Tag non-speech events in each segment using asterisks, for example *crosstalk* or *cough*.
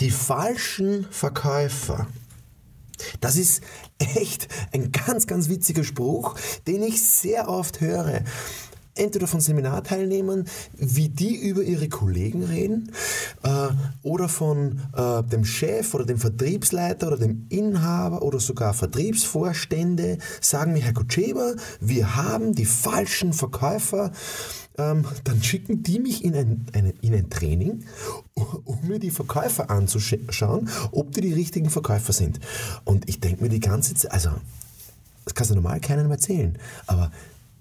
die falschen Verkäufer. Das ist echt ein ganz, ganz witziger Spruch, den ich sehr oft höre entweder von Seminarteilnehmern, wie die über ihre Kollegen reden, äh, oder von äh, dem Chef oder dem Vertriebsleiter oder dem Inhaber oder sogar Vertriebsvorstände, sagen mir, Herr Kutscheber, wir haben die falschen Verkäufer. Ähm, dann schicken die mich in ein, eine, in ein Training, um mir die Verkäufer anzuschauen, ob die die richtigen Verkäufer sind. Und ich denke mir die ganze Zeit, also, das kannst du normal keinem erzählen, aber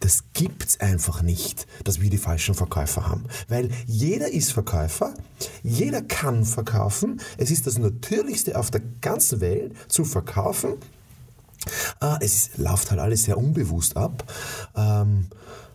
das gibt's einfach nicht, dass wir die falschen Verkäufer haben. Weil jeder ist Verkäufer, jeder kann verkaufen. Es ist das Natürlichste auf der ganzen Welt zu verkaufen. Äh, es läuft halt alles sehr unbewusst ab.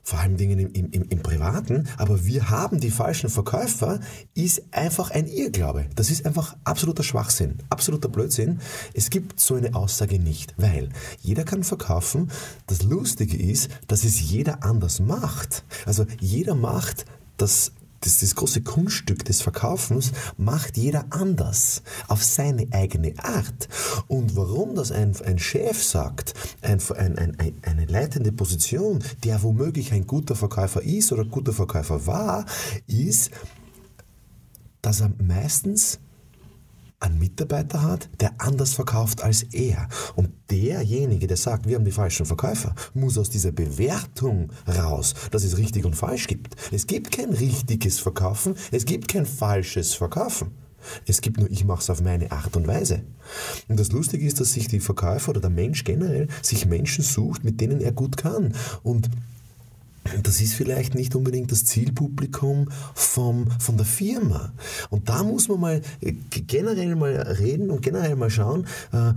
Vor allem Dingen im, im, im, Privaten, aber wir haben die falschen Verkäufer, ist einfach ein Irrglaube. Das ist einfach absoluter Schwachsinn, absoluter Blödsinn. Es gibt so eine Aussage nicht, weil jeder kann verkaufen. Das Lustige ist, dass es jeder anders macht. Also jeder macht das das, das große Kunststück des Verkaufens macht jeder anders, auf seine eigene Art. Und warum das ein, ein Chef sagt, ein, ein, ein, eine leitende Position, der womöglich ein guter Verkäufer ist oder guter Verkäufer war, ist, dass er meistens einen Mitarbeiter hat, der anders verkauft als er. Und derjenige, der sagt, wir haben die falschen Verkäufer, muss aus dieser Bewertung raus, dass es richtig und falsch gibt. Es gibt kein richtiges Verkaufen, es gibt kein falsches Verkaufen. Es gibt nur, ich mache es auf meine Art und Weise. Und das Lustige ist, dass sich die Verkäufer oder der Mensch generell sich Menschen sucht, mit denen er gut kann. Und das ist vielleicht nicht unbedingt das Zielpublikum vom, von der Firma. Und da muss man mal äh, generell mal reden und generell mal schauen, äh,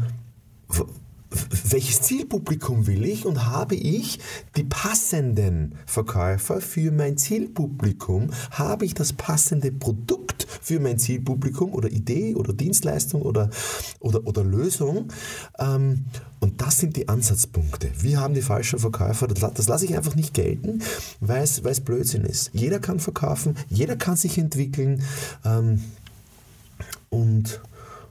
welches Zielpublikum will ich und habe ich die passenden Verkäufer für mein Zielpublikum? Habe ich das passende Produkt für mein Zielpublikum oder Idee oder Dienstleistung oder, oder, oder Lösung? Ähm, und das sind die Ansatzpunkte. Wir haben die falschen Verkäufer, das, lasse ich einfach nicht gelten, weil es, weil es Blödsinn ist. Jeder kann verkaufen, jeder kann sich entwickeln ähm, und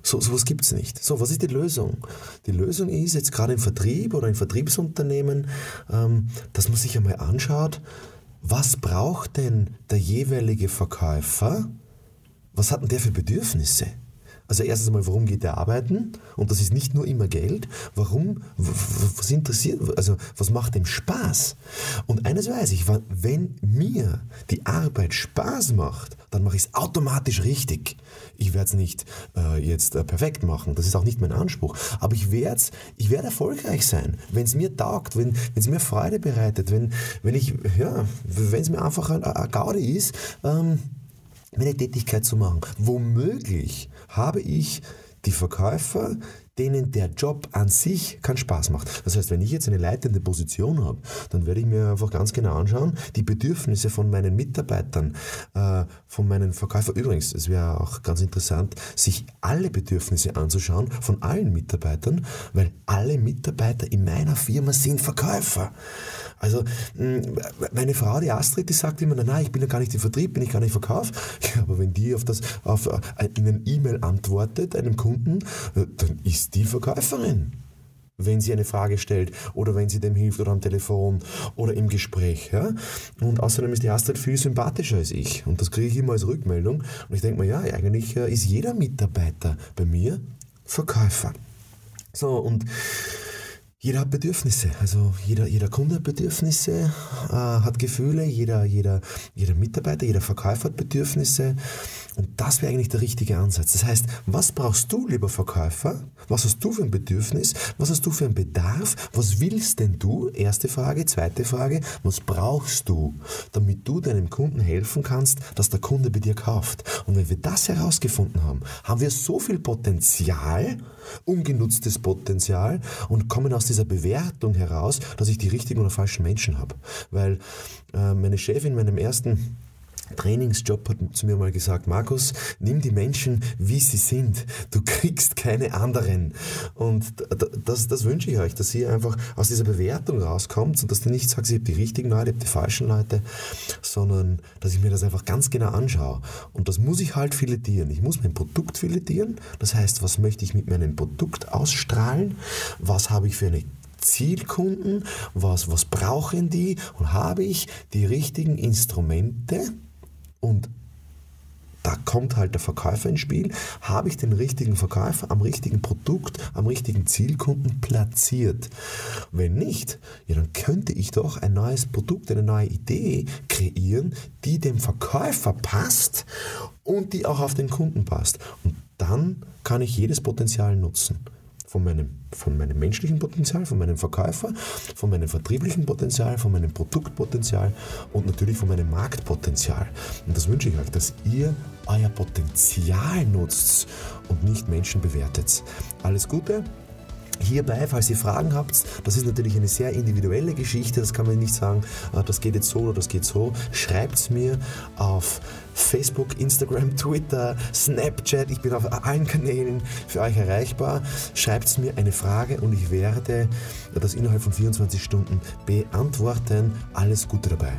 so, sowas gibt es nicht. So, was ist die Lösung? Die Lösung ist jetzt gerade im Vertrieb oder in Vertriebsunternehmen, ähm, dass man sich einmal anschaut, was braucht denn der jeweilige Verkäufer? Was hat denn der für Bedürfnisse? Also erstens einmal, warum geht er arbeiten? Und das ist nicht nur immer Geld. Warum? Was interessiert? Also was macht dem Spaß? Und eines weiß ich, wenn mir die Arbeit Spaß macht, dann mache ich es automatisch richtig. Ich werde es nicht äh, jetzt äh, perfekt machen. Das ist auch nicht mein Anspruch. Aber ich werde ich werde erfolgreich sein, wenn es mir taugt, wenn es mir Freude bereitet, wenn wenn ich ja, wenn es mir einfach ein, ein Gaudi ist. Ähm, meine Tätigkeit zu machen. Womöglich habe ich die Verkäufer, denen der Job an sich keinen Spaß macht. Das heißt, wenn ich jetzt eine leitende Position habe, dann werde ich mir einfach ganz genau anschauen, die Bedürfnisse von meinen Mitarbeitern, äh, von meinen Verkäufern. Übrigens, es wäre auch ganz interessant, sich alle Bedürfnisse anzuschauen von allen Mitarbeitern, weil alle Mitarbeiter in meiner Firma sind Verkäufer. Also meine Frau, die Astrid, die sagt immer, nein, ich bin ja gar nicht im Vertrieb, bin ich gar nicht Verkauf. *laughs* Ja, aber wenn die auf das, auf äh, in eine E-Mail antwortet, einem Kunden, äh, dann ist die Verkäuferin wenn sie eine Frage stellt oder wenn sie dem hilft oder am Telefon oder im Gespräch. Ja? Und außerdem ist die Astrid viel sympathischer als ich. Und das kriege ich immer als Rückmeldung. Und ich denke mir, ja, eigentlich äh, ist jeder Mitarbeiter bei mir Verkäufer. So, und jeder hat Bedürfnisse, also jeder, jeder Kunde hat Bedürfnisse, äh, hat Gefühle, jeder, jeder, jeder Mitarbeiter, jeder Verkäufer hat Bedürfnisse Und das wäre eigentlich der richtige Ansatz. Das heißt, was brauchst du, lieber Verkäufer? Was hast du für ein Bedürfnis? Was hast du für einen Bedarf? Was willst denn du? Erste Frage. Zweite Frage, was brauchst du, damit du deinem Kunden helfen kannst, dass der Kunde bei dir kauft? Und wenn wir das herausgefunden haben, haben wir so viel Potenzial, ungenutztes Potenzial und kommen aus dieser Bewertung heraus, dass ich die richtigen oder falschen Menschen habe. Weil äh, meine Chefin in meinem ersten Trainingsjob hat zu mir mal gesagt, Markus, nimm die Menschen, wie sie sind. Du *laughs* kriegst keine anderen. Und das, das wünsche ich euch, dass ihr einfach aus dieser Bewertung rauskommt und dass du nicht sagst, ich habe die richtigen Leute, ich habe die falschen Leute, sondern dass ich mir das einfach ganz genau anschaue. Und das muss ich halt filetieren. Ich muss mein Produkt filetieren. Das heißt, was möchte ich mit meinem Produkt ausstrahlen? Was habe ich für eine Zielkunden, was, was brauchen die und habe ich die richtigen Instrumente, und da kommt halt der Verkäufer ins Spiel. Habe ich den richtigen Verkäufer am richtigen Produkt, am richtigen Zielkunden platziert? Wenn nicht, ja, dann könnte ich doch ein neues Produkt, eine neue Idee kreieren, die dem Verkäufer passt und die auch auf den Kunden passt. Und dann kann ich jedes Potenzial nutzen von meinem, von meinem menschlichen Potenzial, von meinem Verkäufer, von meinem vertrieblichen Potenzial, von meinem Produktpotenzial und natürlich von meinem Marktpotenzial. Und das wünsche ich euch, dass ihr euer Potenzial nutzt und nicht Menschen bewertet. Alles Gute, hierbei, falls ihr Fragen habt, das ist natürlich eine sehr individuelle Geschichte, das kann man nicht sagen, ah, das geht jetzt so oder das geht so. Schreibt es mir auf Facebook, Instagram, *laughs* Twitter, Snapchat, ich bin auf allen Kanälen für euch erreichbar. Schreibt es mir eine Frage und ich werde das innerhalb von 24 Stunden beantworten. Alles Gute dabei.